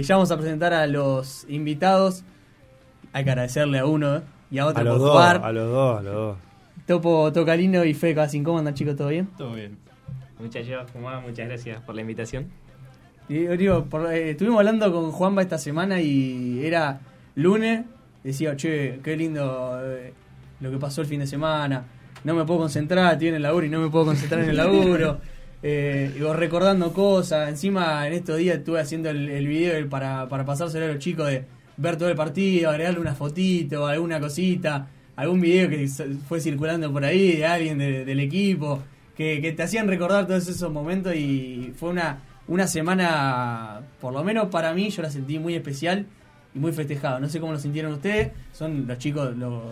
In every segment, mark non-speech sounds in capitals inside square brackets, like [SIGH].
Ya vamos a presentar a los invitados. Hay que agradecerle a uno y a otro A los por dos, jugar. a los dos, a los dos. Topo Tocalino y Fe Casin, ¿cómo andan chicos? ¿Todo bien? Todo bien. Muchachos, ¿cómo? Muchas gracias por la invitación. Y, digo, por- eh, estuvimos hablando con Juanba esta semana y era lunes. Decía, che, qué lindo eh, lo que pasó el fin de semana. No me puedo concentrar, estoy en el laburo y no me puedo concentrar en el laburo. [LAUGHS] Eh, vos recordando cosas. Encima, en estos días estuve haciendo el, video para, para pasárselo a los chicos de ver todo el partido, agregarle una fotito, alguna cosita, algún video que fue circulando por ahí de alguien de- del equipo, que, que te hacían recordar todos esos momentos y fue una, una semana, por lo menos para mí, yo la sentí muy especial y muy festejada. No sé cómo lo sintieron ustedes, son los chicos, los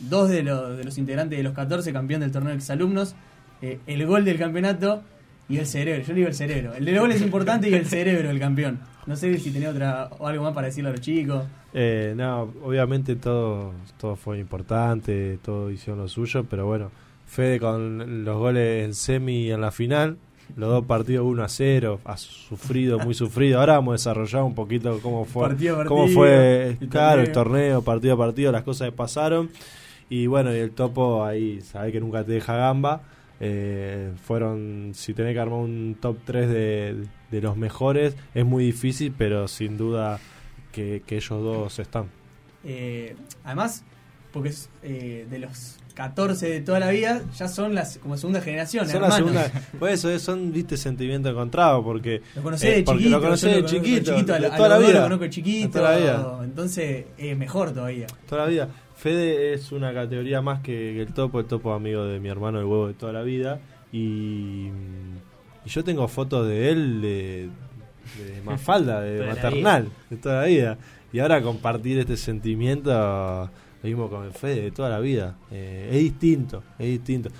dos de los, de los integrantes de los 14, campeón del torneo de exalumnos, eh, el gol del campeonato y el cerebro. Yo le digo el cerebro. El del gol es importante y el cerebro el campeón. No sé si tenía otra o algo más para decirle a los chicos. Eh, no, obviamente todo, todo fue importante, todo hicieron lo suyo, pero bueno, Fede con los goles en semi y en la final, los dos partidos 1 a 0, ha sufrido, muy sufrido. Ahora vamos a desarrollar un poquito cómo fue, Partido partido, cómo fue, el claro, el torneo. torneo, partido a partido, las cosas que pasaron. Y bueno, y el topo ahí, sabe que nunca te deja gamba. Eh, fueron, si tenés que armar un top 3 de, de los mejores, es muy difícil, pero sin duda que, que ellos dos están. Eh, además, porque es, eh, de los 14 de toda la vida, ya son las como segunda generación, Son la hermanos. segunda, [LAUGHS] por eso es- son, viste, sentimientos encontrados, porque Lo conocés de Eh, porque chiquito, lo conocés yo de chiquito, de toda la vida. lo conozco de chiquito, De toda la vida. entonces es mejor todavía. toda la vida. Fede es una categoría más que, el topo, el topo amigo de mi hermano el huevo de toda la vida. Y, y yo tengo fotos de él de, de [LAUGHS] Mafalda, de Toda maternal, de toda la vida. Y ahora compartir este sentimiento, lo mismo con el Fede, de toda la vida. Eh, es distinto, es distinto.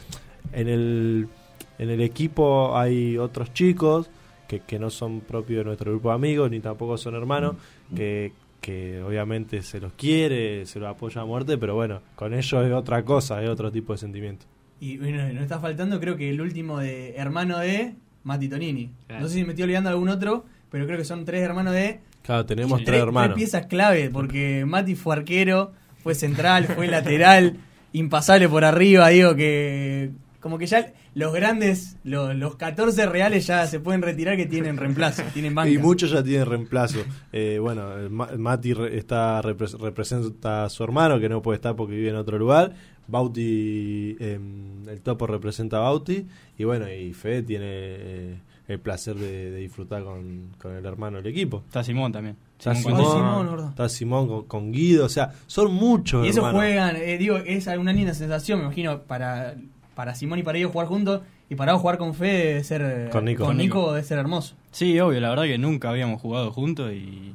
En el, en el equipo hay otros chicos que, que no son propios de nuestro grupo de amigos, ni tampoco son hermanos, que, que obviamente se los quiere, se los apoya a muerte, pero bueno, con ellos es otra cosa, es otro tipo de sentimiento. Y bueno, nos está faltando creo que el último de hermano de Mati Tonini. Claro. No sé si me estoy olvidando algún otro, pero creo que son tres hermanos de... Claro, tenemos y tres hermanos. piezas clave, porque Mati fue arquero, fue central, fue lateral, [LAUGHS] impasable por arriba, digo que... Como que ya los grandes, los, los 14 reales ya se pueden retirar que tienen reemplazo, [LAUGHS] tienen banca. Y muchos ya tienen reemplazo. Eh, bueno, Ma- Mati está repres- representa a su hermano que no puede estar porque vive en otro lugar. Bauti, eh, el topo representa a Bauti. Y bueno, y Fede tiene eh, el placer de, de disfrutar con, con el hermano del equipo. Está Simón también. Está Simón está Simón con, con Guido, o sea, son muchos. Y eso hermanos. juegan, eh, digo, es una linda sensación, me imagino, para, para Simón y para ellos jugar juntos. Y para vos jugar con Fe debe ser. Con Nico. Con Nico debe ser hermoso. Sí, obvio, la verdad que nunca habíamos jugado juntos y,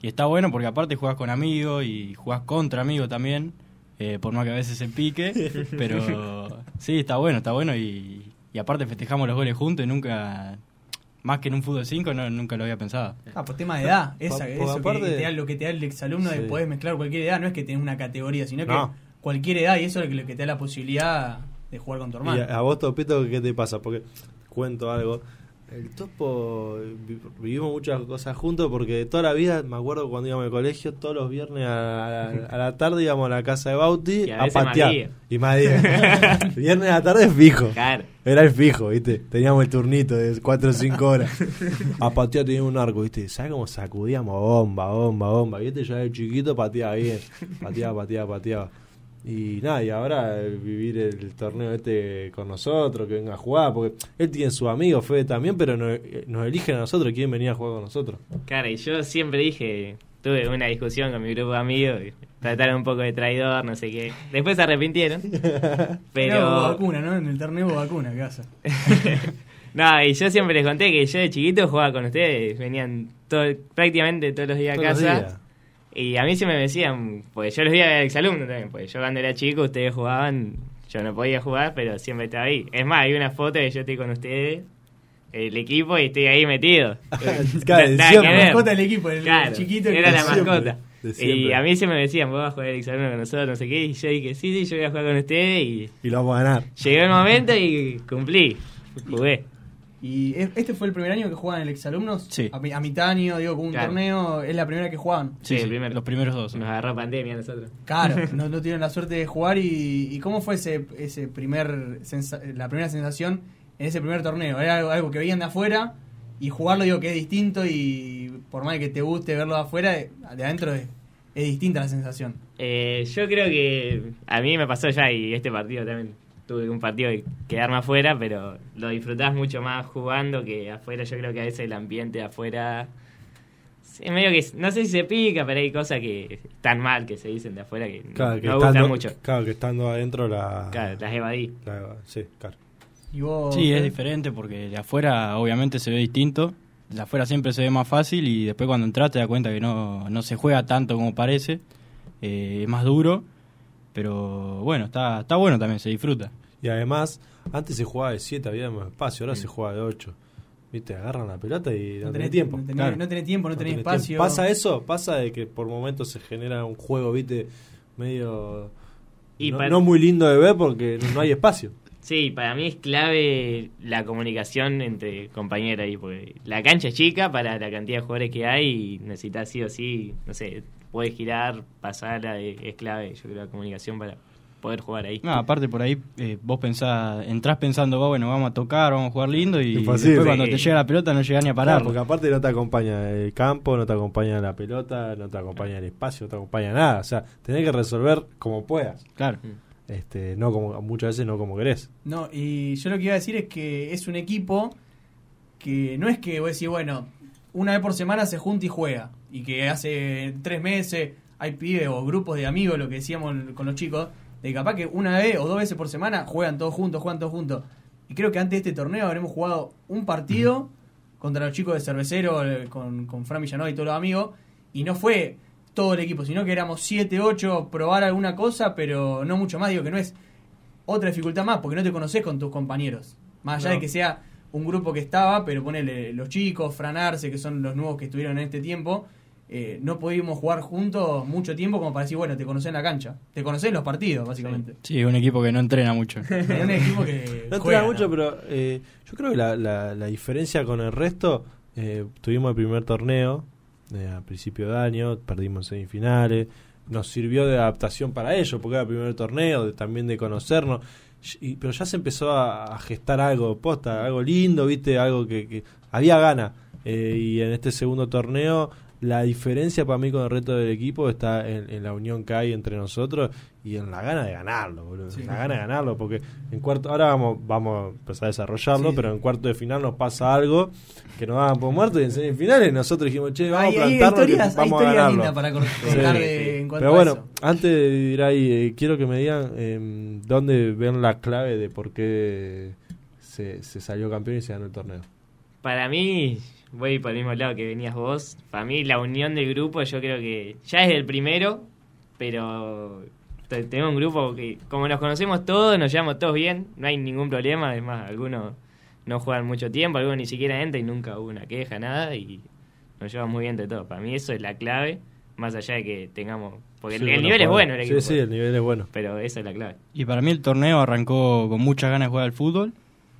y está bueno porque aparte jugás con amigos y jugás contra amigos también, eh, por más que a veces se pique, [LAUGHS] pero sí, está bueno, está bueno y, y aparte festejamos los goles juntos y nunca, más que en un fútbol 5, no, nunca lo había pensado. Ah, por tema de edad. Esa, por eso aparte- que te da, lo que te da el exalumno de Sí. poder mezclar cualquier edad. No es que tenés una categoría, sino que cualquier edad. Y eso es lo que, lo que te da la posibilidad de jugar con tu hermano. a, a vos, Topito, ¿qué te pasa? Porque cuento algo. El Topo, vi- vivimos muchas cosas juntos porque toda la vida, me acuerdo cuando íbamos al colegio, todos los viernes a, la tarde íbamos a la casa de Bauti Y a a, patear. Y más [LAUGHS] viernes a la tarde fijo. Claro. Era el fijo, ¿viste? Teníamos el turnito de 4 o 5 horas. A patear teníamos un arco, ¿viste? ¿Sabes cómo sacudíamos? Bomba, bomba, bomba. ¿Viste? Yo de chiquito pateaba bien. Pateaba, pateaba, pateaba. Y nada, y ahora el vivir el torneo este con nosotros, que venga a jugar, porque él tiene sus amigos, Fede también, pero nos, nos eligen a nosotros, quieren venir a jugar con nosotros. Claro, y yo siempre dije, tuve una discusión con mi grupo de amigos, y trataron un poco de traidor, no sé qué. Después se arrepintieron. [LAUGHS] Pero. vacuna, ¿no? En el torneo vacuna, ¿qué hace? [LAUGHS] no, y yo siempre les conté que yo de chiquito jugaba con ustedes, venían todo, prácticamente todos los días a Todos los casa. Y a mí siempre me decían, porque yo los vi a exalumnos también, porque yo cuando era chico ustedes jugaban, yo no podía jugar, pero siempre estaba ahí. Es más, hay una foto que yo estoy con ustedes, el equipo, y estoy ahí metido. [LAUGHS] Claro, La mascota del equipo, el Claro, chiquito. que- era la siempre, mascota. Y a mí siempre me decían, vos vas a jugar el exalumno con nosotros, no sé qué, y yo dije, sí, sí, yo voy a jugar con ustedes, y Y lo vamos a ganar. llegó el momento y cumplí, jugué. Y es- este fue el primer año que juegan el exalumnos. Sí. A, a mitad año, digo, con un Claro. torneo, es la primera que juegan. Sí, Sí, los primeros dos. Nos agarró pandemia nosotros. Claro, [LAUGHS] no, no tuvieron la suerte de jugar. ¿Y, y cómo fue ese, ese primer sensa- la primera sensación en ese primer torneo? ¿Era algo, algo que veían de afuera? Y jugarlo, digo, que es distinto. Y por más que te guste verlo de afuera, de, de adentro es, es distinta la sensación. Eh, yo creo que a mí me pasó ya y este partido también tuve un partido de quedarme afuera, pero lo disfrutás mucho más jugando que afuera. Yo creo que a veces el ambiente de afuera es medio que no sé si se pica, pero hay cosas que están mal que se dicen de afuera que Claro, no, que no gustan estando, mucho. claro, que estando adentro la. Claro, las evadí. la- sí, claro. Y vos, Sí, es diferente porque de afuera obviamente se ve distinto. De afuera siempre se ve más fácil y después cuando entras te das cuenta que no, no se juega tanto como parece. Eh, es más duro. Pero bueno, está, está bueno también, se disfruta. Y además, antes se jugaba de 7, había más espacio, ahora se juega de 8. Viste, agarran la pelota y no, no tenés tenés tiempo. No tenés, Claro. no tenés tiempo, no No tenés tenés espacio. tiempo. ¿Pasa eso? ¿Pasa de que por momentos se genera un juego, viste, medio... Y no, para- no muy lindo de ver porque no hay espacio? Sí, para mí es clave la comunicación entre compañeros ahí, porque la cancha es chica para la cantidad de jugadores que hay y necesitas sí o sí, no sé, puedes girar, pasarla, eh, es clave, yo creo, la comunicación para poder jugar ahí. No, aparte por ahí eh, vos pensás, entrás pensando, "Va, bueno, vamos a tocar, vamos a jugar lindo y Imposible. después cuando Sí. te llega la pelota no llega ni a parar. Claro, porque aparte no te acompaña el campo, no te acompaña la pelota, no te acompaña el espacio, no te acompaña nada. O sea, tenés que resolver como puedas. Claro. Este, no como muchas veces no como querés. No, y yo lo que iba a decir es que es un equipo que no es que vos decís, bueno, una vez por semana se junta y juega. Y que hace tres meses hay pibes o grupos de amigos, lo que decíamos con los chicos, de capaz que una vez o dos veces por semana juegan todos juntos, juegan todos juntos. Y creo que antes de este torneo habremos jugado un partido contra los chicos de Cervecero, eh, con, con Fran Villanueva y todos los amigos, y no fue todo el equipo, sino que éramos 7, 8, probar alguna cosa, pero no mucho más. Digo que no es otra dificultad más, porque no te conoces con tus compañeros. Más allá No. de que sea un grupo que estaba, pero ponele los chicos, Fran Arce, que son los nuevos que estuvieron en este tiempo, eh, no pudimos jugar juntos mucho tiempo como para decir, bueno, te conocés en la cancha. Te conocés en los partidos, básicamente. Sí, es un equipo que no entrena mucho. [LAUGHS] Un equipo que [LAUGHS] No juega, entrena mucho, ¿no? pero eh, yo creo que la, la, la diferencia con el resto, eh, tuvimos el primer torneo eh, a principio de año, perdimos semifinales, nos sirvió de adaptación para ello, porque era el primer torneo, de- también de conocernos, y- pero ya se empezó a, gestar algo, posta, algo lindo, viste, algo que, que había gana, eh, y en este segundo torneo la diferencia para mí con el resto del equipo está en, en la unión que hay entre nosotros y en la gana de ganarlo, boludo. Sí. La gana de ganarlo, porque en cuarto, ahora vamos, vamos a empezar a desarrollarlo, Sí. pero en cuarto de final nos pasa algo que nos daban por muertos y en semifinales nosotros dijimos, che, vamos Hay, a hay plantarnos que historias, hay vamos a historias ganarlo. lindas para Sí. de- sí. en cuanto Pero a bueno, eso. antes de ir ahí, eh, quiero que me digan eh, dónde ven la clave de por qué se, se salió campeón y se ganó el torneo. Para mí, voy por el mismo lado que venías vos. Para mí, la unión del grupo, yo creo que ya es el primero, pero te- tenemos un grupo que, como nos conocemos todos, nos llevamos todos bien, no hay ningún problema. Es más, algunos no juegan mucho tiempo, algunos ni siquiera entran y nunca hubo una queja, nada, y nos llevamos muy bien de todo. Para mí, eso es la clave, más allá de que tengamos. Porque Sí, el, bueno, nivel es bueno, el Sí, equipo, sí, el nivel es bueno. pero esa es la clave. Y para mí el torneo arrancó con muchas ganas de jugar al fútbol,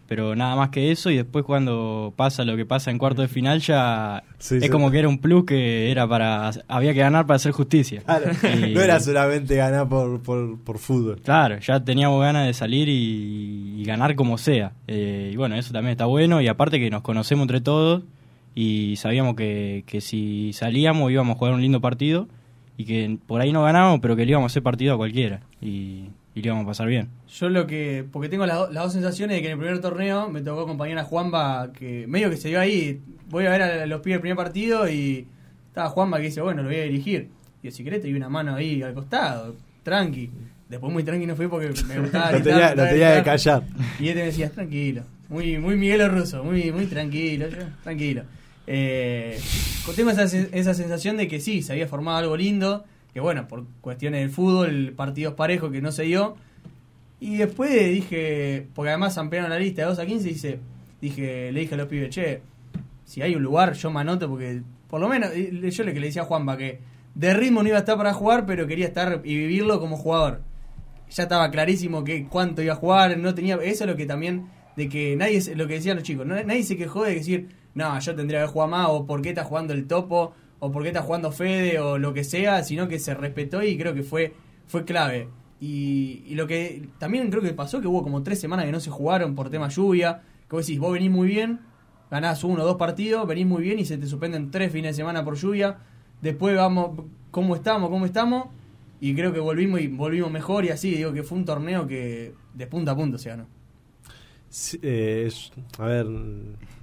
pero nada más que eso y después cuando pasa lo que pasa en cuarto de final ya Sí, es sí. como que era un plus que era para había que ganar para hacer justicia. Claro, Y- [LAUGHS] no era solamente ganar por, por, por fútbol. Claro, ya teníamos ganas de salir y, y ganar como sea. Eh, y bueno, eso también está bueno y aparte que nos conocemos entre todos y sabíamos que, que si salíamos íbamos a jugar un lindo partido y que por ahí no ganábamos, pero que le íbamos a hacer partido a cualquiera y, y le íbamos a pasar bien. Yo lo que. Porque tengo las, do- las dos sensaciones de que en el primer torneo me tocó acompañar a Juanba, que medio que se dio ahí. Voy a ver a los pibes del primer partido y estaba Juanba que dice, bueno, lo voy a dirigir. Y yo, si querés, te di una mano ahí al costado, tranqui. Después muy tranqui no fui porque me [LAUGHS] gustaba. Lo tenía, lo tenía gritar. callar. Y él te decía, tranquilo. Muy, muy Miguel Russo, muy, muy tranquilo, yo, tranquilo. Eh, tengo esa, esa sensación de que sí, se había formado algo lindo, que bueno, por cuestiones del fútbol, partidos parejos que no se dio. Y después dije, porque además ampliaron la lista de 2 a 15, dice, dije, le dije a los pibes, che, si hay un lugar, yo me anoto, porque por lo menos, yo le que le decía a Juanpa que de ritmo no iba a estar para jugar, pero quería estar y vivirlo como jugador ya estaba clarísimo que cuánto iba a jugar, no tenía, eso es lo que también de que nadie, lo que decían los chicos, no- nadie se quejó de decir, no, yo tendría que jugar más, o por qué está jugando el topo, o por qué está jugando Fede, o lo que sea, sino que se respetó y creo que fue, fue clave. Y, y lo que también creo que pasó, que hubo como tres semanas que no se jugaron por tema lluvia, que vos decís, vos venís muy bien, ganás uno o dos partidos, venís muy bien y se te suspenden tres fines de semana por lluvia, después vamos, ¿cómo estamos? ¿Cómo estamos? Y creo que volvimos y volvimos mejor y así, digo que fue un torneo que de punta a punta se ganó. Sí, eh, a ver,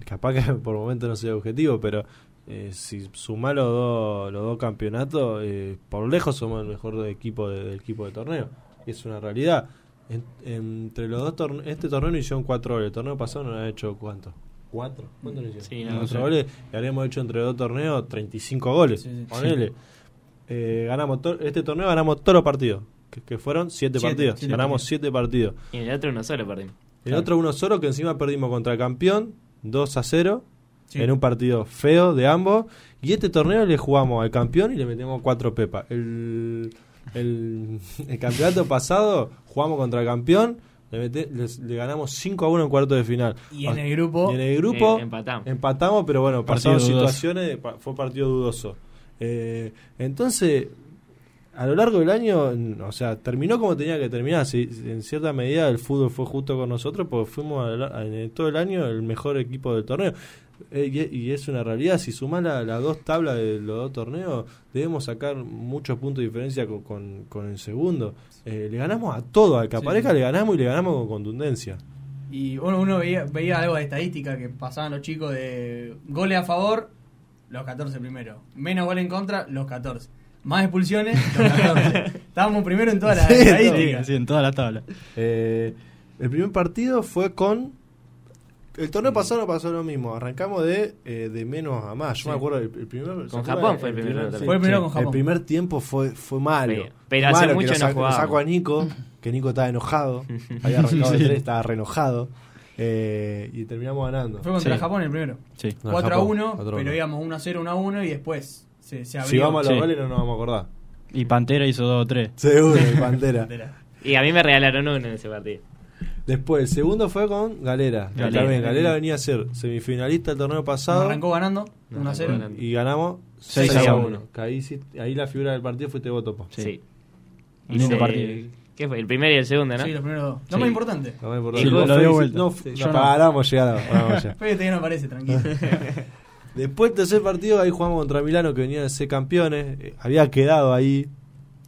capaz que [LAUGHS] por momento no sea objetivo, pero eh, si sumás los dos, los dos campeonatos, eh, por lejos somos el mejor equipo de- del equipo de torneo. Es una realidad. En- entre los dos torneos, este torneo no hicieron cuatro goles. El torneo pasado no han hecho cuánto? ¿Cuatro? ¿Cuánto no hicieron? Sí, no cuatro sé. goles. Y habríamos hecho entre dos torneos 35 goles. Sí, sí. Ponele. Eh, ganamos to- este torneo ganamos todos los partidos. Que, que fueron siete, Siete, partidos. siete ganamos partidos. siete partidos. Y en el otro uno solo perdimos. El Claro. otro uno solo que encima perdimos contra el campeón 2 a 0 Sí. en un partido feo de ambos. Y este torneo le jugamos al campeón y le metemos cuatro pepas. El, el, [LAUGHS] el campeonato pasado jugamos contra el campeón, le, mete- les- le ganamos 5 a 1 en cuarto de final. Y en el grupo, Y en el grupo Eh, empatamos. empatamos, pero bueno, Partido pasaron dudoso. situaciones, fue partido dudoso. Eh, entonces, a lo largo del año, o sea, terminó como tenía que terminar. Sí, en cierta medida el fútbol fue justo con nosotros porque fuimos a la- en todo el año el mejor equipo del torneo. Eh, y, es una realidad, si sumás la- las dos tablas de los dos torneos, debemos sacar muchos puntos de diferencia con, con- con el segundo. Eh, le ganamos a todo, al que Sí. aparezca le ganamos y le ganamos con contundencia. y uno, uno veía, veía algo de estadística que pasaban los chicos de goles a favor, los 14 primero. Menos goles en contra, los 14. Más expulsiones, los [LAUGHS] 14. Estábamos primero en todas las Sí, sí, en toda la tabla. Eh, el primer partido fue con. El torneo pasado no pasó lo mismo. Arrancamos de, eh, de menos a más. Yo Sí. me acuerdo, el, el primer. ¿se Con? Japón fue el primero también. Fue el primero Sí. con Japón. El primer tiempo fue, fue malo. Pero- pero Fue hace malo, mucho que no lo saco, lo jugábamos. saco a Nico, que Nico estaba enojado. [LAUGHS] Había arrancado de Sí. tres, estaba re enojado. Eh, y terminamos ganando. Fue contra Sí. Japón el primero. Sí. No, 4 a Japón, 1, 4 a 1. pero íbamos 1 a 0, 1 a 1 y después se, se abrió. Si vamos a los Sí. goles no nos vamos a acordar. Y Pantera hizo dos o tres. Seguro, el [LAUGHS] Pantera. Y a mí me regalaron uno en ese partido. Después, el segundo fue con Galera. Galera. También, Galera venía a ser semifinalista el torneo Nos pasado. arrancó ganando, Nos 1 a 0. arrancó ganando. Y ganamos 6 6 a a 1. 1. Que ahí, ahí la figura del partido fuiste vos, Topo. Sí. Sí. Lindo Ese- partido. ¿Qué fue? El primero y el segundo, ¿no? Sí, los primeros dos. Lo Sí. más importante. No me importa. Sí, lo dio vuelta. No, Sí, yo no. para, vamos a [LAUGHS] llegar, vamos allá. Fede todavía no aparece, tranquilo. [LAUGHS] Después el tercer partido, ahí jugamos contra Milano, que venían a ser campeones. Eh, había quedado ahí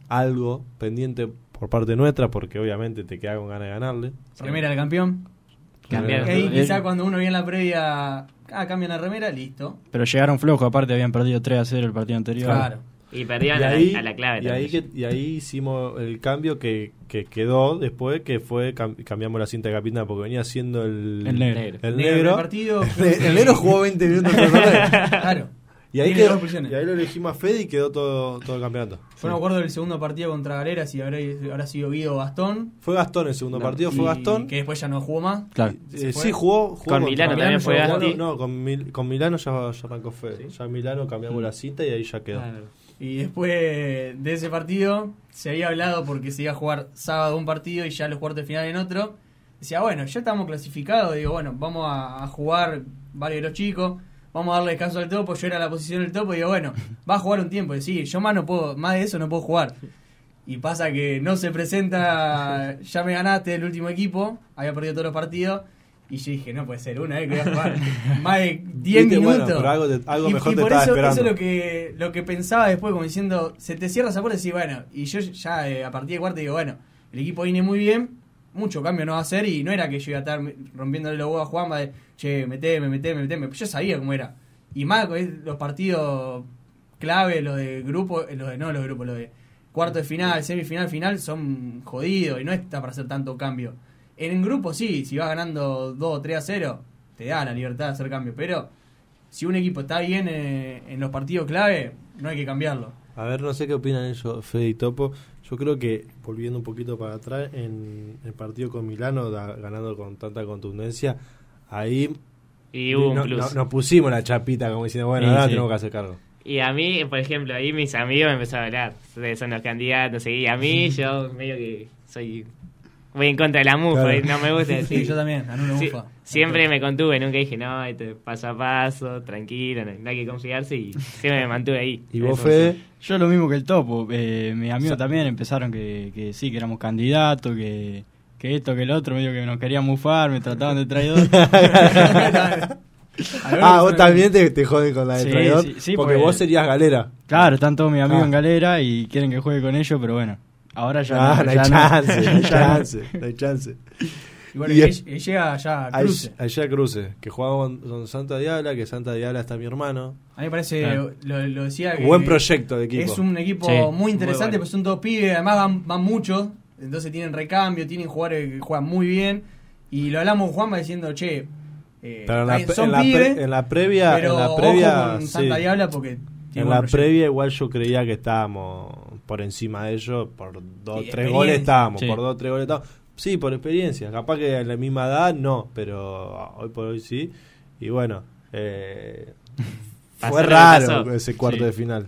algo pendiente por parte nuestra, porque obviamente te queda con ganas de ganarle. Remera del campeón. Cambiaron. Y ahí quizá cuando uno viene en la previa, ah, cambian la remera, listo. Pero llegaron flojos, aparte habían perdido 3 a 0 el partido anterior. Claro. Y perdían Y a, ahí, la, a la clave y, ahí que- y ahí hicimos el cambio que, que quedó después, que fue cam- cambiamos la cinta de capitán, porque venía siendo el, El negro. Negro. el Negro partido. [LAUGHS] el negro jugó 20 minutos. [LAUGHS] Claro. Y ahí, quedó- y lo elegimos a Fede y quedó todo, todo el campeonato. Yo no me acuerdo del segundo partido contra Galeras si habrá, habrá sido Guido o Gastón. Fue Gastón el segundo No. partido, fue Gastón. Que después ya no jugó más. Claro. Eh, sí, jugó, jugó Con contra- Milano también fue Gasti. No, con, Mil- con Milano ya, ya arrancó Fede. Ya en Milano cambiamos la cinta y ahí ya quedó. Y después de ese partido se había hablado porque se iba a jugar sábado un partido y ya los cuartos de final en otro. Decía, bueno, ya estamos clasificados. Digo, bueno, vamos a, a jugar varios de los chicos. Vamos a darle descanso al topo. Yo era la posición del topo. Y digo, bueno, va a jugar un tiempo. Y sí, yo más no puedo, más de eso no puedo jugar. Y pasa que no se presenta, [LAUGHS] ya me ganaste el último equipo, había perdido todos los partidos. Y yo dije, no puede ser, una vez que voy a jugar [LAUGHS] más de 10 Viste, bueno, minutos. pero algo te- algo y, mejor y te por estaba eso, esperando. eso es lo que, lo que pensaba después, como diciendo, se te cierra esa puerta y decís, bueno, y yo ya eh, a partir de cuarto digo, bueno, el equipo viene muy bien, mucho cambio no va a hacer y no era que yo iba a estar rompiéndole los huevos a Juanma de, che, meteme, meteme, meteme. Yo sabía cómo era. Y más los partidos clave, los de grupo, eh, los de no los de grupo, los de cuarto de final, semifinal, final, son jodidos y no está para hacer tanto cambio. En grupo sí, si vas ganando 2 o 3 a 0, te da la libertad de hacer cambio, pero si un equipo está bien eh, en los partidos clave, no hay que cambiarlo. A ver, no sé qué opinan ellos, Fede y Topo. Yo creo que, volviendo un poquito para atrás, en el partido con Milano, da- ganando con tanta contundencia, ahí Y hubo un no- plus. no- nos pusimos la chapita como diciendo, bueno, Sí, ahora sí. tenemos que hacer cargo. Y a mí, por ejemplo, ahí mis amigos me empezaron a hablar. Ustedes son los candidatos. Y a mí, [LAUGHS] yo medio que soy. Voy en contra de la mufa, Claro. y no me gusta Sí, decir. yo también, anulo Sí, Mufa. Siempre me contuve, nunca dije, no, esto paso a paso, tranquilo, no, no hay que confiarse y siempre me mantuve ahí. ¿Y vos, Fede? Yo lo mismo que el topo. Eh, mis amigos también empezaron que, que sí, que éramos candidatos, que, que esto, que el otro, medio que nos querían mufar, me trataban de traidor. [LAUGHS] Ah, vos también te, te joden con la de Sí, traidor. sí, sí, porque porque- vos serías galera. claro, están todos mis amigos Ah. en galera y quieren que juegue con ellos, pero bueno, ahora ya Ah, no. no hay ya chance, no hay Ya [LAUGHS] chance, no hay chance. Y bueno, Y es- llega ya a Ahí- cruce. Allá Cruce, que jugaba con, Santa Diabla, que Santa Diabla está mi hermano. A mí me parece, Claro. lo, lo decía que Buen proyecto de equipo. Es un equipo Sí, muy interesante, bueno. pues son todos pibes, además van, van muchos, entonces tienen recambio, tienen jugadores que juegan muy bien. Y lo hablamos con Juanma diciendo, che, eh, Pero en la, pre- son en la pre- pibes, en la previa, pero en la ojo previa, con sí. Santa Diabla porque tiene en la proyecto. previa igual yo creía que estábamos por encima de ellos, por dos, Sí, tres goles estábamos, Sí. por dos, tres goles estábamos. Sí, por experiencia, capaz que a la misma edad no, pero hoy por hoy sí. Y bueno, eh, [LAUGHS] fue raro ese cuarto Sí. de final.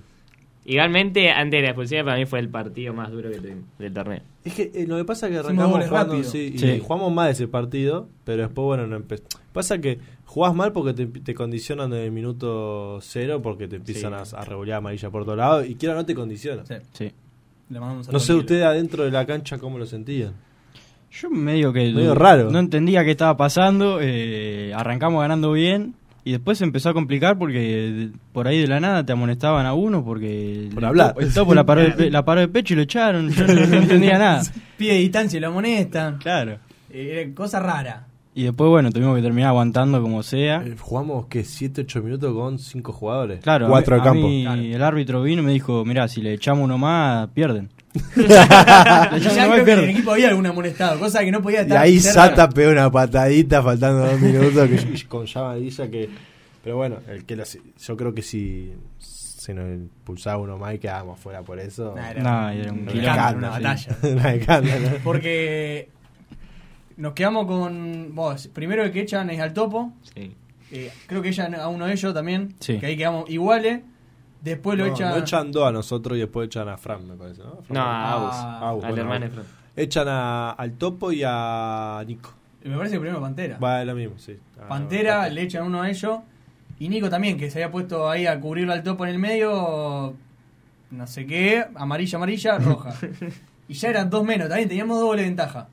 Igualmente, antes de la expulsión, para mí fue el partido más duro que tuvimos del torneo. Es que eh, lo que pasa es que arrancamos jugando, rápido. sí, y Sí. jugamos mal ese partido, pero después, bueno, no empezó. Pasa que jugás mal porque te, te condicionan desde el minuto cero, porque te empiezan Sí. a, a regular amarilla por todos lados, y quiera no te condiciona. Sí, Sí. le No sé ustedes adentro de la cancha cómo lo sentían. Yo medio que Medio raro. no entendía qué estaba pasando, eh, arrancamos ganando bien y después se empezó a complicar porque por ahí de la nada te amonestaban a uno porque Por el hablar. topo- el topo la paró, de pe- [LAUGHS] la paró de pecho y lo echaron, yo no, no entendía nada. [LAUGHS] Pide distancia y lo amonestan. Claro. Eh, cosa rara. Y después, bueno, tuvimos que terminar aguantando como sea. Eh, jugamos, que 7, 8 minutos con 5 jugadores. Claro, a 4 mí- de campo. a mí Claro. el árbitro vino y me dijo, mirá, si le echamos uno más, pierden. [LAUGHS] Y ya creo que en el equipo había algún amonestado, cosa que no podía Y estar ahí cerca. Sata pegó una patadita faltando dos minutos que, [LAUGHS] con llamadilla que... Pero bueno, el que lo- yo creo que si se nos impulsaba uno más y quedábamos fuera por eso... Nah, era, No, era un un quilombo, escándalo, una sí. batalla. [LAUGHS] Una. Porque nos quedamos con. Vos, primero el que echan es al topo. Sí. eh, creo que echan a uno de ellos también. Sí. Que ahí quedamos iguales. Después lo No, echan. no echan dos a nosotros y después echan a Fran, me parece, ¿no? Fran. No, a Agus. Ah, Agus, al bueno, hermano de. Fran. Echan a- al Topo y a Nico. Me parece que primero Pantera. Va, es lo mismo, sí. Ah, Pantera, bastante. le echan uno a ellos. Y Nico también, que se había puesto ahí a cubrirlo al topo en el medio. No sé qué, amarilla, amarilla, roja. [LAUGHS] y ya eran dos menos, también teníamos doble ventaja.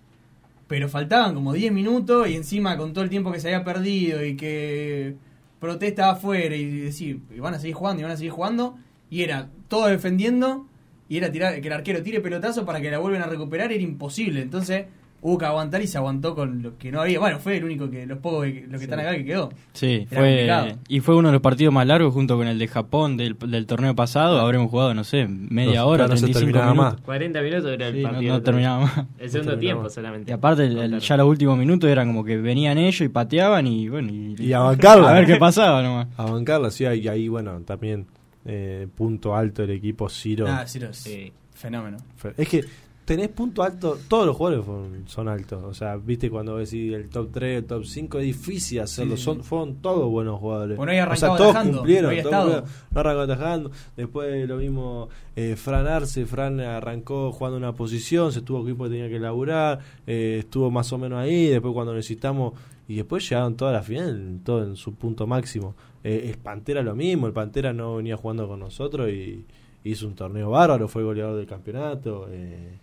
Pero faltaban como 10 minutos y encima con todo el tiempo que se había perdido y que protesta afuera y decir, y van a seguir jugando y van a seguir jugando. Y era todo defendiendo y era tirar que el arquero tire pelotazo para que la vuelvan a recuperar, era imposible. Entonces hubo que aguantar y se aguantó con lo que no había. Bueno, fue el único que, los pocos que, los que están acá que quedó. Sí, Era fue, complicado. y fue uno de los partidos más largos junto con el de Japón del, del torneo pasado. Habremos jugado, no sé, media No, hora, no se 35 terminaba minutos. más. 40 minutos duró el Sí, partido. no terminaba más. El segundo No tiempo más. solamente. Y aparte, el- el- Claro. ya los últimos minutos eran como que venían ellos y pateaban y bueno. Y, Y a bancarla. a ver qué pasaba nomás. A bancarla, sí, y ahí, bueno, también eh, punto alto del equipo Ciro. Ah, Ciro Sí. fenómeno. Es que tenés punto alto, todos los jugadores fueron- son altos. O sea, viste cuando decís el top 3, el top 5, es difícil hacerlo. Sí. Son, fueron todos buenos jugadores. Bueno, o sea, todos atajando, cumplieron. no había todos estado. cumplieron. No arrancó atajando. Después lo mismo eh, Fran Arce. Fran arrancó jugando una posición, se tuvo equipo que tenía que laburar. eh, estuvo más o menos ahí. Después cuando necesitamos. Y después llegaron todas las final, todo en su punto máximo. Eh, el Pantera lo mismo. El Pantera no venía jugando con nosotros y hizo un torneo bárbaro. Fue goleador del campeonato. eh,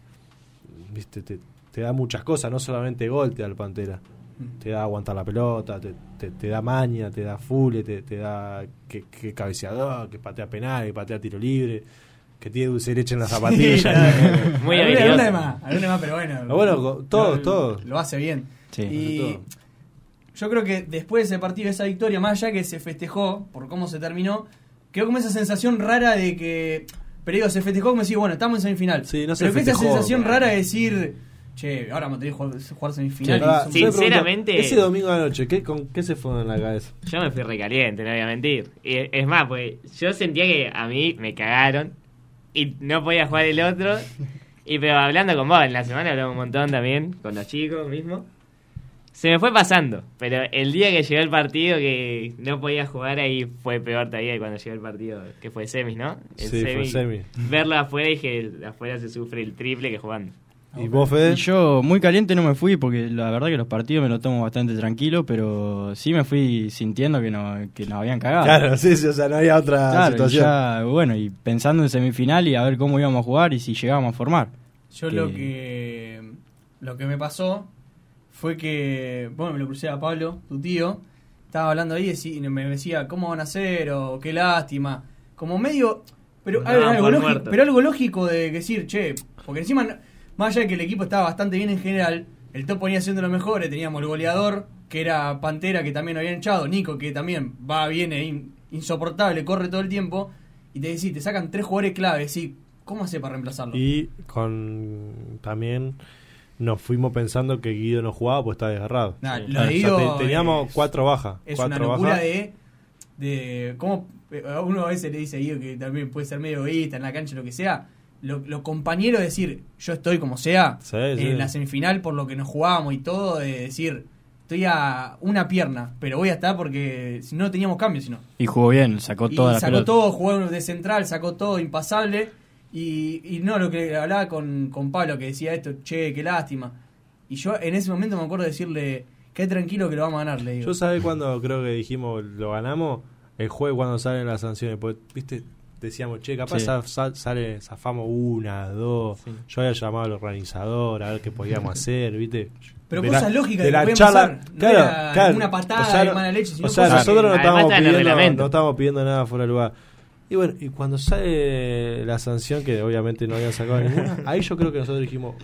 viste te, te da muchas cosas, no solamente gol te da el Pantera. Te da aguantar la pelota, te, te, te da maña, te da full, te, te da que, que cabeceador, que patea penal, que patea tiro libre, que tiene dulce leche en las zapatillas. [LAUGHS] Muy alguna, habilidoso. alguna de más, alguna más, pero bueno. Pero bueno, todos, lo, todos. Lo hace bien. Sí. y todo. yo creo que después de ese partido, esa victoria, más allá que se festejó por cómo se terminó, quedó como esa sensación rara de que. Pero digo, se festejó como decir, bueno, estamos en semifinal. Sí, no se pero que esa festejó, sensación rara de decir, che, ahora vamos a tener que jugar, jugar semifinal. Me pregunto, Sinceramente- ese domingo de la noche, ¿qué, con, ¿qué se fue en la cabeza? Yo me fui recaliente, no voy a mentir. Y es más, pues yo sentía que a mí me cagaron y no podía jugar el otro. Y pero hablando con vos, en la semana hablamos un montón también, con los chicos mismo. Se me fue pasando, pero el día que llegó el partido que no podía jugar ahí fue peor todavía que cuando llegó el partido, que fue semis, ¿no? El Sí, fue semi. Verlo afuera y que afuera se sufre el triple que jugando. ¿Y vos, Fede? Y yo muy caliente no me fui porque la verdad que los partidos me los tomo bastante tranquilo, pero sí me fui sintiendo que, no, que nos habían cagado. Claro, sí, sí, o sea, no había otra Claro, situación. ya, bueno, y pensando en semifinal y a ver cómo íbamos a jugar y si llegábamos a formar. Yo Que- lo que lo que me pasó fue que, bueno, me lo crucé a Pablo, tu tío, estaba hablando ahí y me decía, ¿cómo van a hacer? O qué lástima. Como medio... Pero, algo, lógico, pero algo lógico de decir, che, porque encima, más allá de que el equipo estaba bastante bien en general, el top venía siendo lo mejor, teníamos el goleador, que era Pantera, que también lo habían echado, Nico, que también va, viene, in- insoportable, corre todo el tiempo, y te decís, te sacan tres jugadores claves, y ¿cómo hace para reemplazarlo? Y con también nos fuimos pensando que Guido no jugaba pues estaba desgarrado. Nah, Sí, lo Claro, de o sea, Guido te- teníamos es- cuatro bajas. Es cuatro una locura bajas. de, de cómo a uno a veces le dice a Guido que también puede ser medio egoísta en la cancha, lo que sea. Lo, lo compañero de decir, yo estoy como sea, Sí, en sí. la semifinal por lo que nos jugábamos y todo, de decir, estoy a una pierna, pero voy a estar porque si no teníamos cambio, si no. Y jugó bien, sacó Y toda la sacó pelota. todo, jugó de central, sacó todo impasable. Y, y no lo que hablaba con, con Pablo, que decía esto, che, qué lástima. Y yo en ese momento me acuerdo de decirle, qué tranquilo que lo vamos a ganar, le digo. Yo sabés cuando creo que dijimos lo ganamos, el jueves cuando salen las sanciones, porque viste, decíamos, che, capaz Sí. sale, zafamos una, dos. Yo había llamado al organizador a ver qué podíamos [LAUGHS] hacer, viste. Pero De cosas la- lógicas de que la charla, pasar. No claro, era claro. una patada O sea, de mala leche, sino o sea, cosas nosotros no estábamos, pidiendo, no estábamos pidiendo nada fuera de lugar. Y bueno, y cuando sale la sanción, que obviamente no habían sacado ninguna, [LAUGHS] ahí yo creo que nosotros dijimos,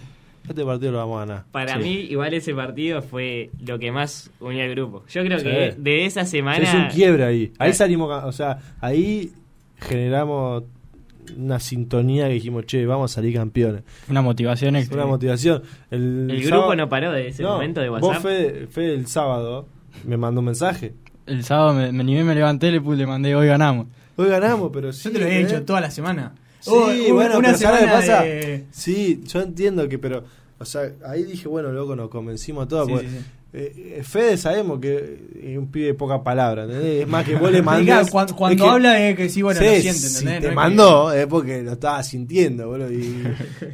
este partido lo vamos a ganar. Para Sí. mí, igual ese partido fue lo que más unía al grupo. Yo creo Sí. que de esa Se semana. hizo un quiebre ahí. Ahí salimos, o sea, ahí generamos una sintonía que dijimos, che, vamos a salir campeones. Una motivación extra. Una motivación. El, El sábado- grupo no paró de ese No, momento de Vos, WhatsApp. Fede, Fede, el sábado, me mandó un mensaje. El sábado me, me, me levanté, le, le mandé, hoy ganamos. Hoy ganamos, pero sí. Yo te lo había ¿eh? dicho toda la semana. Sí, bueno, una pero ¿sabes qué semana pasa? de- Sí, yo entiendo que, pero, o sea, ahí dije, bueno, loco, nos convencimos todos. Sí, porque, eh, eh, Fede sabemos que es un pibe de poca palabra, ¿entendés? Es más que vos le [LAUGHS] mandás. cuando, cuando es que- habla es que sí, bueno, lo siente, si ¿entendés? te que- mandó es porque lo estaba sintiendo, boludo, y,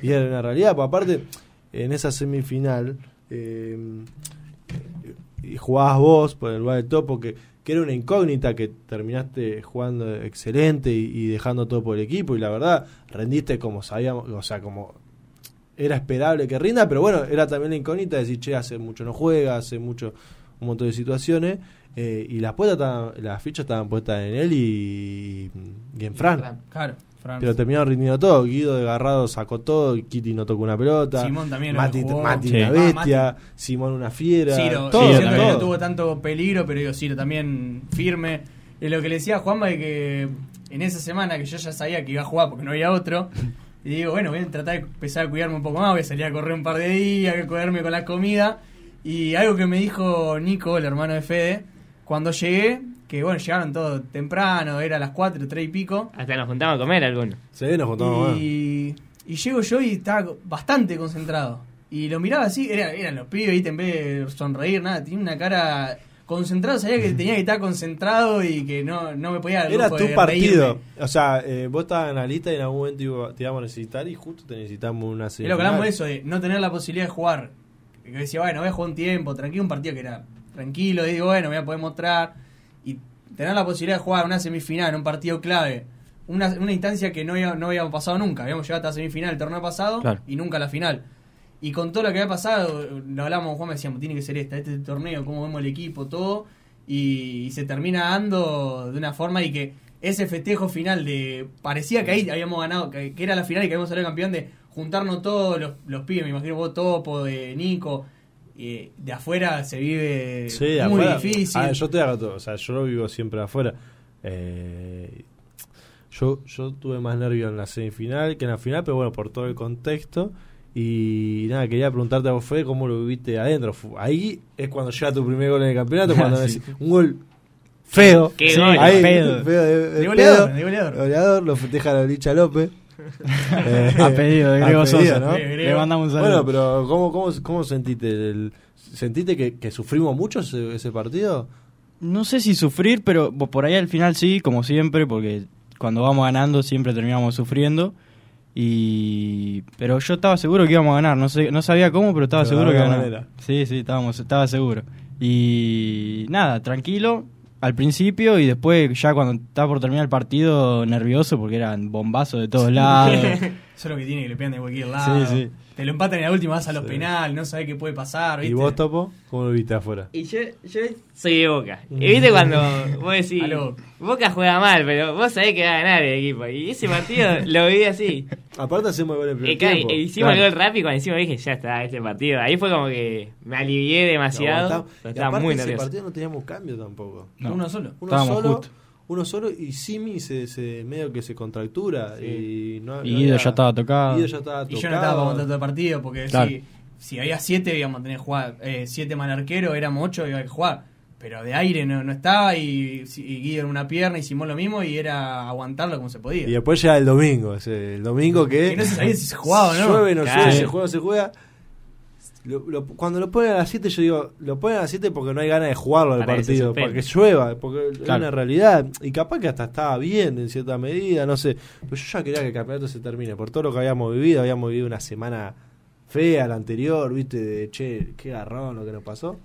y era una realidad. Pues aparte, en esa semifinal, eh, y jugabas vos por el lugar de topo, que, que era una incógnita, que terminaste jugando excelente y, dejando todo por el equipo, y la verdad, rendiste como sabíamos, o sea, como era esperable que rinda, pero bueno, era también la incógnita de decir, che, hace mucho no juega, hace mucho, un montón de situaciones, eh, y las, estaban- las fichas estaban puestas en él y, y en Fran. Claro, Pero terminaron rindiendo todo. Guido de Garrado sacó todo. Kitty no tocó una pelota. Simón también lo Mati, jugó. Mati Sí. una Ah, bestia. Simón una fiera. Ciro, todo, Ciro no tuvo tanto peligro, pero digo, Ciro también firme. Y lo que le decía a Juanma de que en esa semana que yo ya sabía que iba a jugar porque no había otro, [LAUGHS] y digo, bueno, voy a tratar de empezar a cuidarme un poco más, voy a salir a correr un par de días, a cuidarme con la comida. Y algo que me dijo Nico, el hermano de Fede, cuando llegué, que bueno, llegaron todos temprano, era a las 4, 3 y pico. Hasta nos juntamos a comer algunos. Sí, nos juntamos. Y, y llego yo y estaba bastante concentrado. Y lo miraba así, era- eran los pibes, ¿viste? en vez de sonreír, nada, tenía una cara concentrada, sabía que tenía que estar concentrado y que no, no me podía dar Era tu de partido. O sea, eh, vos estabas en la lista y en algún momento iba- te íbamos a necesitar y justo te necesitamos una Es serie. lo que hablamos de eso, de no tener la posibilidad de jugar. Que decía, bueno, voy a jugar un tiempo, tranquilo, un partido que era tranquilo, y digo, bueno, voy a poder mostrar. Tener la posibilidad de jugar una semifinal, un partido clave, una, una instancia que no, había- no habíamos pasado nunca. Habíamos llegado hasta la semifinal el torneo pasado Claro. y nunca a la final. Y con todo lo que había pasado, lo hablamos con Juan, me decíamos, tiene que ser esta, este es el torneo, cómo vemos el equipo, todo. Y, y se termina dando de una forma y que ese festejo final de. Parecía que ahí habíamos ganado, que, que era la final y que habíamos salido campeón de juntarnos todos los, los pibes, me imagino vos, Topo, de Nico. Y de afuera se vive Sí, muy afuera. difícil. Ah, yo te hago todo. O sea, yo lo vivo siempre afuera. Eh, yo, yo tuve más nervio en la semifinal que en la final, pero bueno, por todo el contexto. Y nada, quería preguntarte a vos, Fede, cómo lo viviste adentro. Ahí es cuando llega tu primer gol en el campeonato, cuando [LAUGHS] Sí. decís, un gol feo. Qué Sí, gol. Ahí, pedo. feo de, de de goleador, pedo. de goleador. Goleador, lo festeja la Licha López. Eh, A pedido de Grego Sosa. Le mandamos un saludo. Bueno, pero ¿cómo, cómo, cómo sentiste? El, ¿Sentiste que, que sufrimos mucho ese, ese partido? No sé si sufrir, pero por ahí al final sí, como siempre, porque cuando vamos ganando siempre terminamos sufriendo. Y pero yo estaba seguro que íbamos a ganar, no sé, no sabía cómo, pero estaba Pero seguro que ganar. Sí, sí, estábamos, estaba seguro. Y nada, tranquilo al principio y después ya cuando estaba por terminar el partido nervioso porque eran bombazos de todos lados. [LAUGHS] Eso es lo que tiene que le pegan de cualquier lado. Sí, sí. Te lo empatan en la última, vas a los Sí. penales, no sabes qué puede pasar. ¿Y ¿viste? vos, Topo? ¿Cómo lo viste afuera? Y yo, yo soy de Boca. Y viste cuando vos decís, [LAUGHS] Aló. Boca juega mal, pero vos sabés que va a ganar el equipo. Y ese partido lo viví así. Aparte hacemos gol en Y primer tiempo. e hicimos Claro. el gol rápido cuando encima dije, ya está, este partido. Ahí fue como que me alivié demasiado. Y estaba aparte muy ese nervioso. partido no teníamos cambio tampoco. No. Uno solo. Uno Estábamos solo, justo. Uno solo y Simi se, se medio que se contractura y no, Y no Guido había- ya estaba tocado. Ya estaba Y yo no estaba para el partido, porque Claro. si, si había siete, íbamos a tener que jugar. Eh, siete mal arquero, éramos ocho, iba a jugar. Pero de aire no, no estaba y, y Guido en una pierna, hicimos lo mismo y era aguantarlo como se podía. Y después llega el domingo, ese- el domingo que, Que no se sabía si se jugaba o no. llueve, no Claro. llueve, se juega, no se juega. Lo- lo- cuando lo ponen a las 7, yo digo, lo ponen a las 7 porque no hay ganas de jugarlo al partido, para que llueva, porque es Claro. una realidad. Y capaz que hasta estaba bien en cierta medida, no sé. Pero yo ya quería que el campeonato se termine, por todo lo que habíamos vivido. Habíamos vivido una semana fea la anterior, viste, de che, qué garrón lo que nos pasó.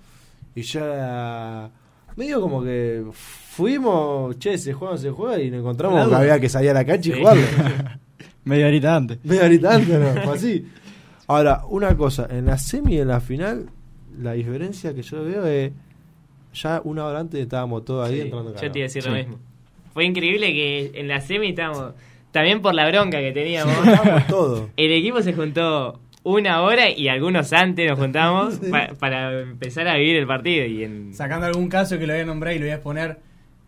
Y ya, medio como que fuimos, che, se juega, se juega, y nos encontramos La que había que salir a la cancha y Sí. jugarlo. [LAUGHS] Media horita antes. Medio ahorita antes, ¿no? Fue así. Ahora, una cosa, en la semi y en la final, la diferencia que yo veo es. Ya una hora antes estábamos todos ahí Sí, entrando yo te iba a decir lo Sí. mismo. Fue increíble que en la semi estábamos, también por la bronca que teníamos, Estábamos todos. [LAUGHS] el equipo se juntó una hora y algunos antes nos juntamos [LAUGHS] Sí. pa- para empezar a vivir el partido. Y en, Sacando algún caso que lo voy a nombrar y lo voy a exponer.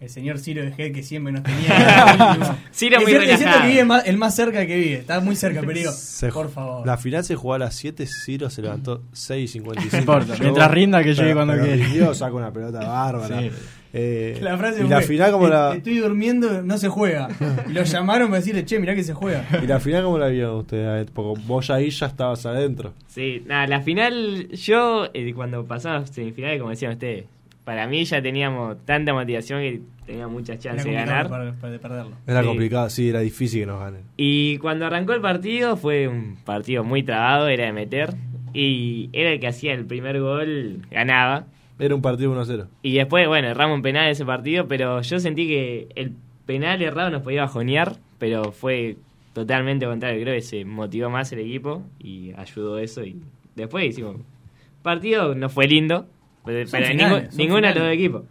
El señor Ciro de Gel que siempre nos tenía. [LAUGHS] Ciro muy es cierto relajado. que vive más- el más cerca que vive. Está muy cerca, pero digo, Se por favor. La final se jugó a las 7, Ciro se levantó 6.55. [LAUGHS] No importa, Yo- mientras rinda que llegue cuando quiera. rindió, saca una pelota bárbara. Sí. Eh, La frase y fue, la final como "E- la Estoy durmiendo, no se juega. [LAUGHS] Y lo llamaron para decirle, che, mirá que se juega. y la final como la vio usted, porque vos ya ahí ya estabas adentro. Sí, nada, la final, yo eh, cuando pasamos semifinales, como decían ustedes, para mí ya teníamos tanta motivación que tenía muchas Era chances de ganar. para- para- de perderlo. Era Sí. complicado, sí, era difícil que nos ganen. Y cuando arrancó el partido fue un partido muy trabado, era de meter. Y era el que hacía el primer gol, ganaba. Era un partido 1-0. Y después, bueno, erramos un penal ese partido, pero yo sentí que el penal errado nos podía bajonear, pero fue totalmente contrario. Creo que se motivó más el equipo y ayudó eso. Y después hicimos. Partido no fue lindo, pero, finales, ninguno de los dos equipos.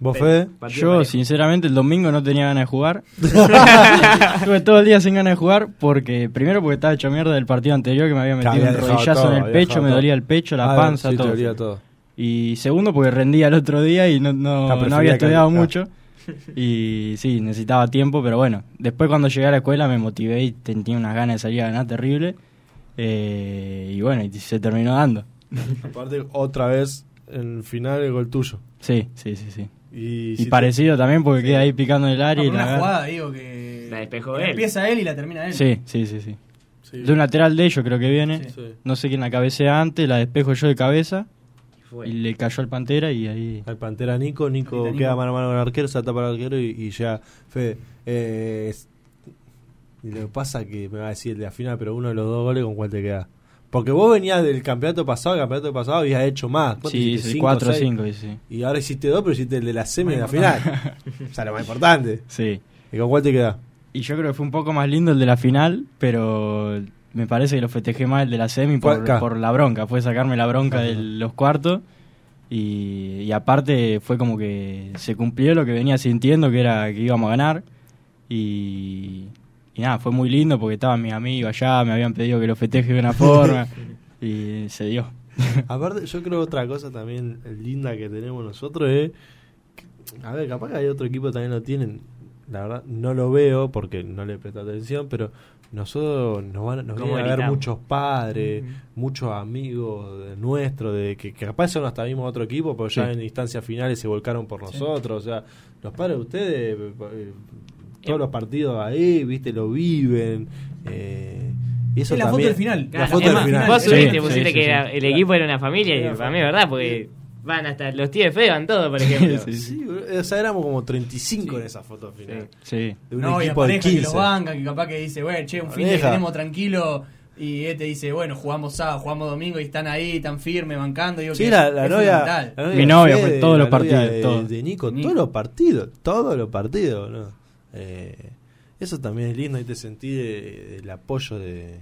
¿Vos, Fede? Yo, parejo. sinceramente, el domingo no tenía ganas de jugar. [LAUGHS] Estuve todo el día sin ganas de jugar porque, primero, porque estaba hecho mierda del partido anterior que me había metido había un rodillazo todo, en el pecho, me todo. dolía el pecho, la Ah, panza, sí, te todo. dolía todo. Y segundo, porque rendía el otro día y no, no, Ah, no prefería había que- estudiado ah. mucho. Y sí, necesitaba tiempo, pero bueno. Después, cuando llegué a la escuela, me motivé y tenía unas ganas de salir a ganar terrible. Eh, y bueno, y se terminó dando. Aparte, otra vez, en final, el gol tuyo. Sí, sí, sí, sí. Y, Y si te- parecido también porque queda ahí picando en el No, área y la una jugada, digo que. La despejó él. Empieza él y la termina él. Sí, sí, sí, sí. sí. De un lateral de ellos creo que viene. Sí. No sé quién la cabecea antes, la despejo yo de cabeza y le cayó al Pantera y ahí... Al Pantera Nico, Nico queda Nico. mano a mano con el arquero, se tapa al arquero y, y ya, Fede, eh, es- y lo que pasa que me va a decir el de la final, pero uno de los dos goles, ¿con cuál te queda? Porque vos venías del campeonato pasado, el campeonato pasado habías hecho más. ¿Cuánto Sí, sí, ¿Cinco, 4 o seis? 5, sí. Y ahora hiciste dos, pero hiciste el de la semi de la final. o sea, lo más importante. [LAUGHS] Sí. ¿Y con cuál te queda? Y yo creo que fue un poco más lindo el de la final, pero me parece que lo festejé más el de la semi por, la bronca. Fue sacarme la bronca Ajá. de los cuartos. Y, y aparte fue como que se cumplió lo que venía sintiendo, que era que íbamos a ganar. Y, y nada, fue muy lindo porque estaban mis amigos allá, me habían pedido que lo festeje de una [LAUGHS] forma. y se dio. [LAUGHS] Aparte, yo creo otra cosa también linda que tenemos nosotros es. a ver, capaz que hay otro equipo que también lo tienen. La verdad, no lo veo porque no le presto atención, pero nosotros nos van, nos ¿Cómo vienen a ver muchos padres, muchos amigos de nuestros, de que, que capaz son hasta mismo otro equipo, pero ya en instancias finales se volcaron por Sí. nosotros. O sea, los padres de ustedes, eh, eh, todos los partidos ahí, viste, lo viven. eh, y eso Es la foto también- del final. La Claro, foto del más, final. Vos Sí, subiste, sí, pusiste sí, que sí. era- el equipo era una familia y para mí es verdad, porque Van hasta los tíos de Fede van todos, por ejemplo. Sí, Sí, o sea, éramos como 35 en esa foto final. Sí. De un no, y equipo de pareja que 15. lo banca, que capaz que dice, bueno, che, un fin de Pareja. tenemos tranquilo. Y este dice, bueno, jugamos sábado, jugamos domingo y están ahí, tan firmes, bancando. Digo Sí, que la, la es novia, la novia Mi novia fue todos los partidos, De, todos. de Nico, Nico. todos los partidos, todos los partidos. ¿no? Eh, eso también es lindo y te sentí de- el apoyo de,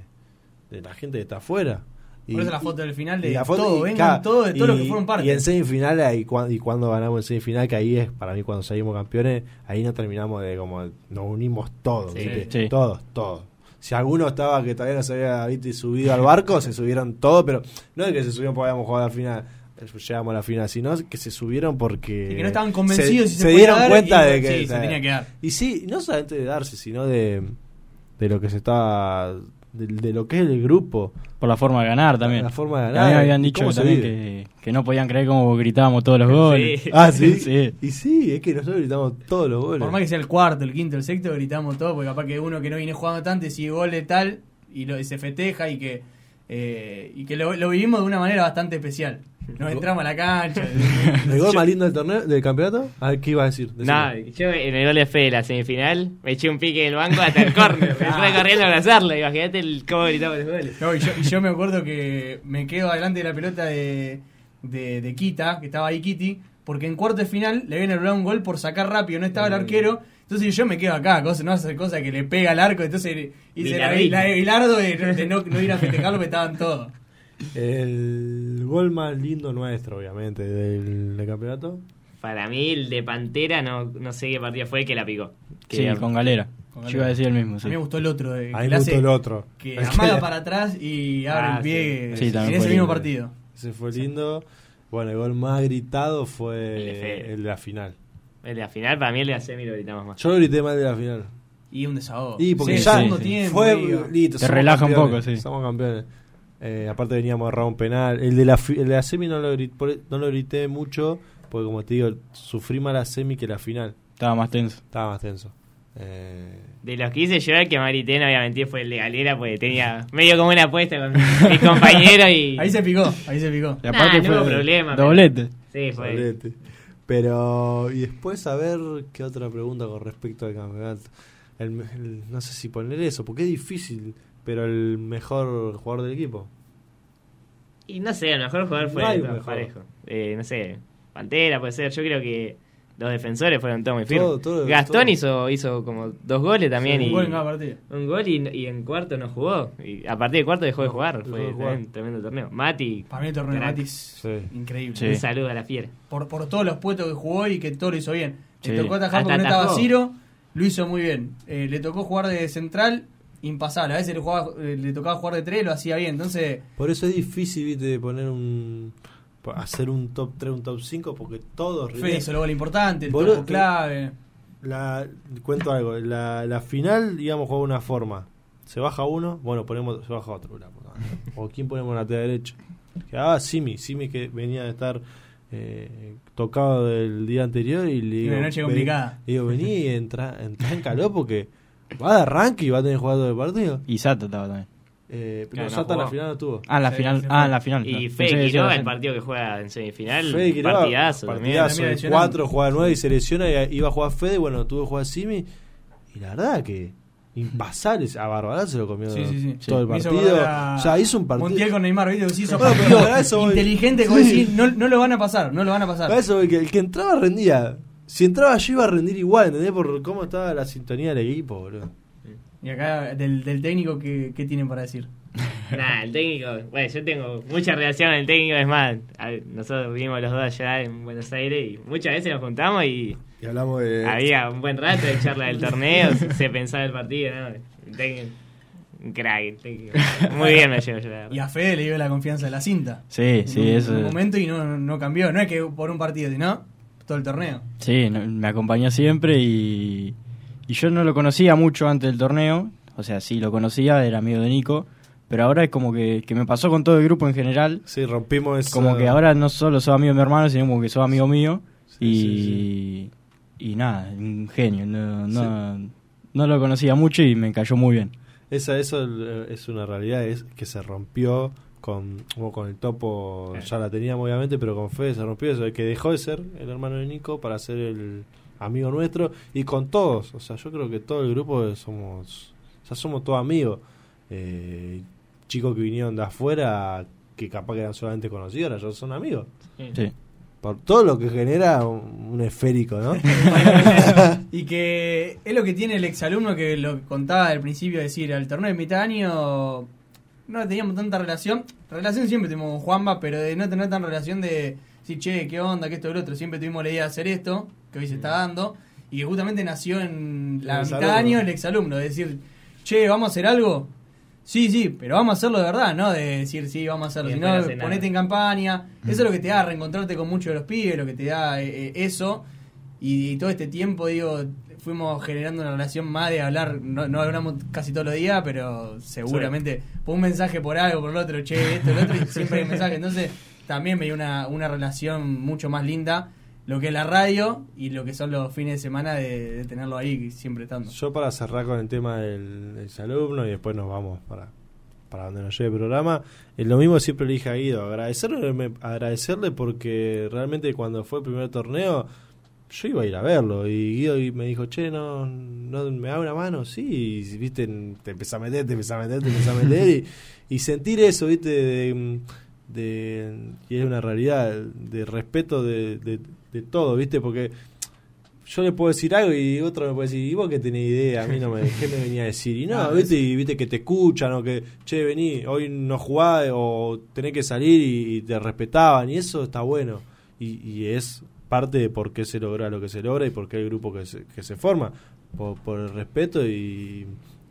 de la gente que está afuera. Y, Por eso la foto del final de la foto- todo, y vengan cada- todos, de todos los y- que fueron parte. Y en semifinal, ahí, y cuando ganamos en semifinal, que ahí es para mí cuando salimos campeones, ahí nos terminamos de como, nos unimos todos, Sí. ¿viste? Sí. todos, todos. Si alguno estaba que todavía no se había ¿viste? subido al barco, se subieron todos, pero no es que se subieron porque habíamos jugado a la final, llegamos a la final, sino que se subieron porque... Y que no estaban convencidos si se se dieron dar, cuenta y, de que... sí, se tenía que dar. Y sí, no solamente de darse, sino de, de lo que se estaba... De, de lo que es el grupo. Por la forma de ganar también. La forma de A ganar. mí me habían dicho también que, que no podían creer cómo gritábamos todos los goles. Sí. [LAUGHS] Ah, ¿sí? [LAUGHS] Sí. Y sí, es que nosotros gritamos todos los goles. Por más que sea el cuarto, el quinto, el sexto, gritamos todo, porque capaz que uno que no viene jugando tanto sigue gol de tal y, lo, y se festeja y que eh, y que lo, lo vivimos de una manera bastante especial. Nos entramos a la cancha. [LAUGHS] ¿El gol más lindo del torneo, del campeonato? A ver, ¿qué iba a decir? No, yo en el gol de Fede, la semifinal, me eché un pique del banco hasta el córner. [LAUGHS] Me fui corriendo a abrazarlo. Imagínate el cómo gritaba los goles. No, y, yo, y yo me acuerdo que me quedo adelante de la pelota de, de, de Kita, que estaba ahí Kitty, porque en cuarto de final le habían anulado un gol por sacar rápido, no estaba el arquero. Entonces yo me quedo acá, cosa, no hacer cosa que le pega al arco, entonces hice la, la de Bilardo de, de no, no ir a festejarlo, porque estaban todos. El gol más lindo nuestro, obviamente, del, del campeonato. Para mí, el de Pantera, no, no sé qué partido fue el que la picó. Sí, Que- con galera. Con Yo Galera. iba a decir el mismo, A mí me gustó el otro, de, A que mí me gustó el otro. que El amaga que- para atrás y abre Ah, el pie sí. Sí, en también ese mismo partido. Ese fue lindo. Bueno, el gol más gritado fue El de Fede. el de la final. El de la final, para mí el de la semi lo gritamos más. Yo lo grité más de la final. Y un desahogo. Y porque Sí, ya fue listo, Te relaja un poco, sí. Somos campeones. Eh, aparte veníamos a errar un penal. El de la, el de la semi no lo, grité, por- no lo grité mucho, porque como te digo, sufrí más la semi que la final. Estaba más tenso. Estaba más tenso. Eh, De los que hice yo, el que más grité, no voy a mentir, fue el de Galera, porque tenía medio como una apuesta con [LAUGHS] mis compañeros y. Ahí se picó, ahí se picó. Y Nah, aparte no fue hubo problema, pero- doblete. Sí, fue. solete. Pero, y después a ver qué otra pregunta con respecto al campeonato. El- no sé si poner eso, porque es difícil, pero el mejor jugador del equipo. Y no sé, el mejor jugador fue No el mejor. parejo. Eh, no sé, Pantera puede ser. Yo creo que los defensores fueron todos muy firmes. Todo, todo, Gastón todo. hizo hizo como dos goles también. Sí, y, Un gol en cada partido. un gol y, y en cuarto no jugó. Y a partir de cuarto dejó de jugar. dejó Fue de jugar. también tremendo torneo. Mati, Para mí el torneo de. Matis, Sí. increíble. Sí. un saludo a la fiera. Por, por todos los puestos que jugó y que todo lo hizo bien. Le tocó atajar porque no estaba. Ciro, lo hizo muy bien. Eh, le tocó jugar de central, impasable. A veces le, jugaba, eh, le tocaba jugar de tres, lo hacía bien. Entonces, Por eso es difícil, viste, de poner un. hacer un top 3, un top 5, porque todos. Fede hizo el gol importante, el topo clave. La, cuento algo, la, la final, digamos, juega de una forma. Se baja uno, bueno, ponemos, se baja otro. [LAUGHS] o quién ponemos en la lateral derecho. Que, ah, Simi, Simi que venía de estar eh, tocado del día anterior y le digo, Una noche complicada. le digo, vení y [LAUGHS] entra, entra en calor porque va de arranque y va a tener que jugar todo el partido. Y Sato estaba también. Eh, pero Claro, no Sata en la jugó. final no tuvo. Ah, en la Sí, final. Ah, en la final. Y Pensé Fede Quiroga, la el partido que juega en semifinal, Fede Quiroga, partidazo. también. partidazo. También El lesionado. 4 juega 9 y se lesiona y iba a jugar Fede, bueno, tuvo que jugar Simi. Y la verdad que impasable, a Barbará se lo comió Sí, sí, sí. todo el partido. acordar a O sea, hizo un partido. Montiel con Neymar, ¿viste? Se hizo Bueno, partido pero a eso voy. inteligente, como Sí. decir, no, no lo van a pasar, no lo van a pasar. Para eso, que, el que entraba rendía. Si entraba yo iba a rendir igual, ¿entendés? Por cómo estaba la sintonía del equipo, boludo. Y acá, del, del técnico, ¿qué, ¿qué tienen para decir? [LAUGHS] Nah, el técnico, bueno, yo tengo mucha relación con el técnico, es más, nosotros vivimos los dos allá en Buenos Aires y muchas veces nos juntamos y Y hablamos de. había un buen rato de charla del torneo, se pensaba el partido, ¿no? El técnico, un crack, el técnico. Muy bien me llevo yo, la verdad. Y a Fede le dio la confianza de la cinta. Sí, sí, en un, eso. en un momento y no, no cambió. No es que por un partido, sino todo el torneo. Sí, no- me acompañó siempre y, y yo no lo conocía mucho antes del torneo. O sea, sí lo conocía, era amigo de Nico. Pero ahora es como que, que me pasó con todo el grupo en general. Sí, rompimos eso. Como que ahora no solo sos amigo de mi hermano, sino como que sos amigo mío. Sí, y, sí, y nada, un genio. No, no, no lo conocía mucho y me cayó muy bien. Esa, eso eh, es una realidad, es que se rompió con, como con el topo Claro. ya la teníamos obviamente, pero con Fede se rompió eso, que dejó de ser el hermano de Nico para ser el amigo nuestro y con todos, o sea, yo creo que todo el grupo somos, o sea, somos todos amigos. Eh, chicos que vinieron de afuera que capaz que eran solamente conocidos, ahora ya son amigos. Sí. Por todo lo que genera un, un esférico, ¿no? [LAUGHS] [LAUGHS] y que es lo que tiene el exalumno que lo contaba al principio, decir, al torneo de mitad año no teníamos tanta relación. Relación siempre tuvimos con Juanba, pero de no tener tan relación de decir, che, qué onda, que esto y lo otro. Siempre tuvimos la idea de hacer esto, que hoy se está dando, y que justamente nació en la El mitad de exalumno. año el exalumno, de decir, che, vamos a hacer algo. Sí, sí, pero vamos a hacerlo de verdad, ¿no? De decir, sí, vamos a hacerlo. Si no ponete en campaña. Eso es lo que te da reencontrarte con muchos de los pibes, lo que te da eh, eh, eso. Y, y todo este tiempo, digo, fuimos generando una relación más de hablar. No, no hablamos casi todos los días, pero seguramente por un mensaje por algo, por el otro, che, esto, el otro, y [LAUGHS] siempre hay un mensaje. Entonces, también me dio una, una relación mucho más linda. Lo que es la radio y lo que son los fines de semana de, de tenerlo ahí siempre estando. Yo para cerrar con el tema del, del alumno y después nos vamos para, para donde nos lleve el programa, es lo mismo siempre le dije a Guido, agradecerle, agradecerle porque realmente cuando fue el primer torneo yo iba a ir a verlo y Guido y me dijo, che, no, no me da una mano, sí, y, viste, te empezás a meter, te empezás a meter, te empezás a meter y, y sentir eso, viste, de, de- y es una realidad, de respeto de, de, de todo, viste, porque yo le puedo decir algo y otro me puede decir, ¿y vos qué tenés idea? A mí no me, ¿qué me venía a decir? Y no, Ah, viste, y viste que te escuchan o que, che, vení, hoy no jugás o tenés que salir y, y te respetaban y eso está bueno. Y, y es parte de por qué se logra lo que se logra y por qué el grupo que se, que se forma, por, por el respeto y,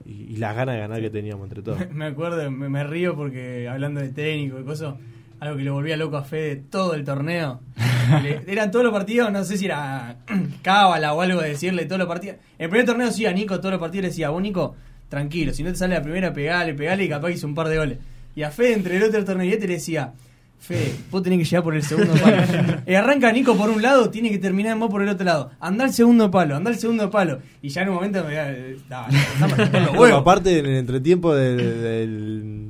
y, y las ganas de ganar que teníamos entre todos. [LAUGHS] Me acuerdo, me, me río porque hablando de técnico y cosas, algo que le volvía loco a Fede todo el torneo. [LAUGHS] Le- eran todos los partidos, no sé si era [CLEARS THROAT] cábala o algo de decirle todos los partidos. En el primer torneo sí, a Nico todos los partidos le decía, vos Nico, tranquilo, si no te sale la primera, pegale, pegale y capaz hizo un par de goles. Y a Fede entre el otro torneo y este le decía, Fede, vos tenés que llegar por el segundo palo. Y [LAUGHS] arranca Nico por un lado, tiene que terminar vos por el otro lado. Anda al segundo palo, anda al segundo palo. Y ya en un momento me da, Bueno, huevos. aparte en el entretiempo del, del-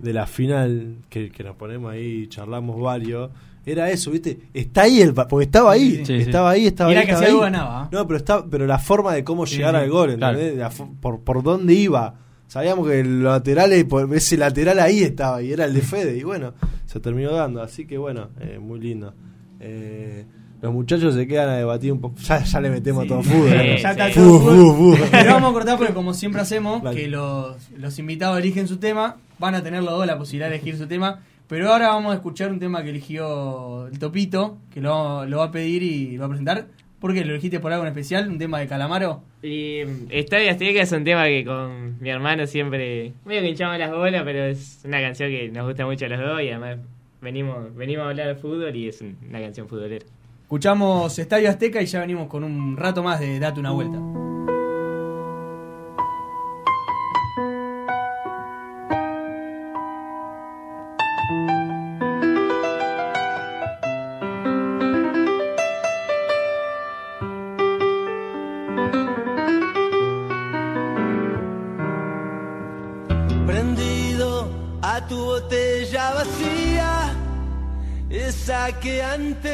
de la final que, que nos ponemos ahí y charlamos varios, era eso, ¿viste? Está ahí el pa- porque estaba ahí, Sí, sí. estaba ahí, estaba Era ahí. que estaba si algo ahí. ganaba. No, pero está, pero la forma de cómo Sí, llegar sí. al gol, Claro. ¿entendés? Por, por dónde iba. Sabíamos que el lateral, eh, por- ese lateral ahí estaba y era el de Fede y bueno, se terminó dando, así que bueno, eh, muy lindo. Eh, los muchachos se quedan a debatir un poco, ya, ya le metemos Sí. todo fútbol. Sí, ¿no? ya está sí. todo fútbol. fu, fu. Pero vamos a cortar porque como siempre hacemos, que los, los invitados eligen su tema, van a tener los dos la posibilidad de elegir su tema, pero ahora vamos a escuchar un tema que eligió el Topito, que lo, lo va a pedir y lo va a presentar. ¿Por qué? ¿Lo elegiste por algo en especial? ¿Un tema de Calamaro? Y mm, Estadio Azteca es un tema que con mi hermano siempre medio que hinchamos las bolas, pero es una canción que nos gusta mucho a los dos y además venimos venimos a hablar de fútbol y es un- una canción futbolera. Escuchamos Estadio Azteca y ya venimos con un rato más de Date una vuelta. Que antes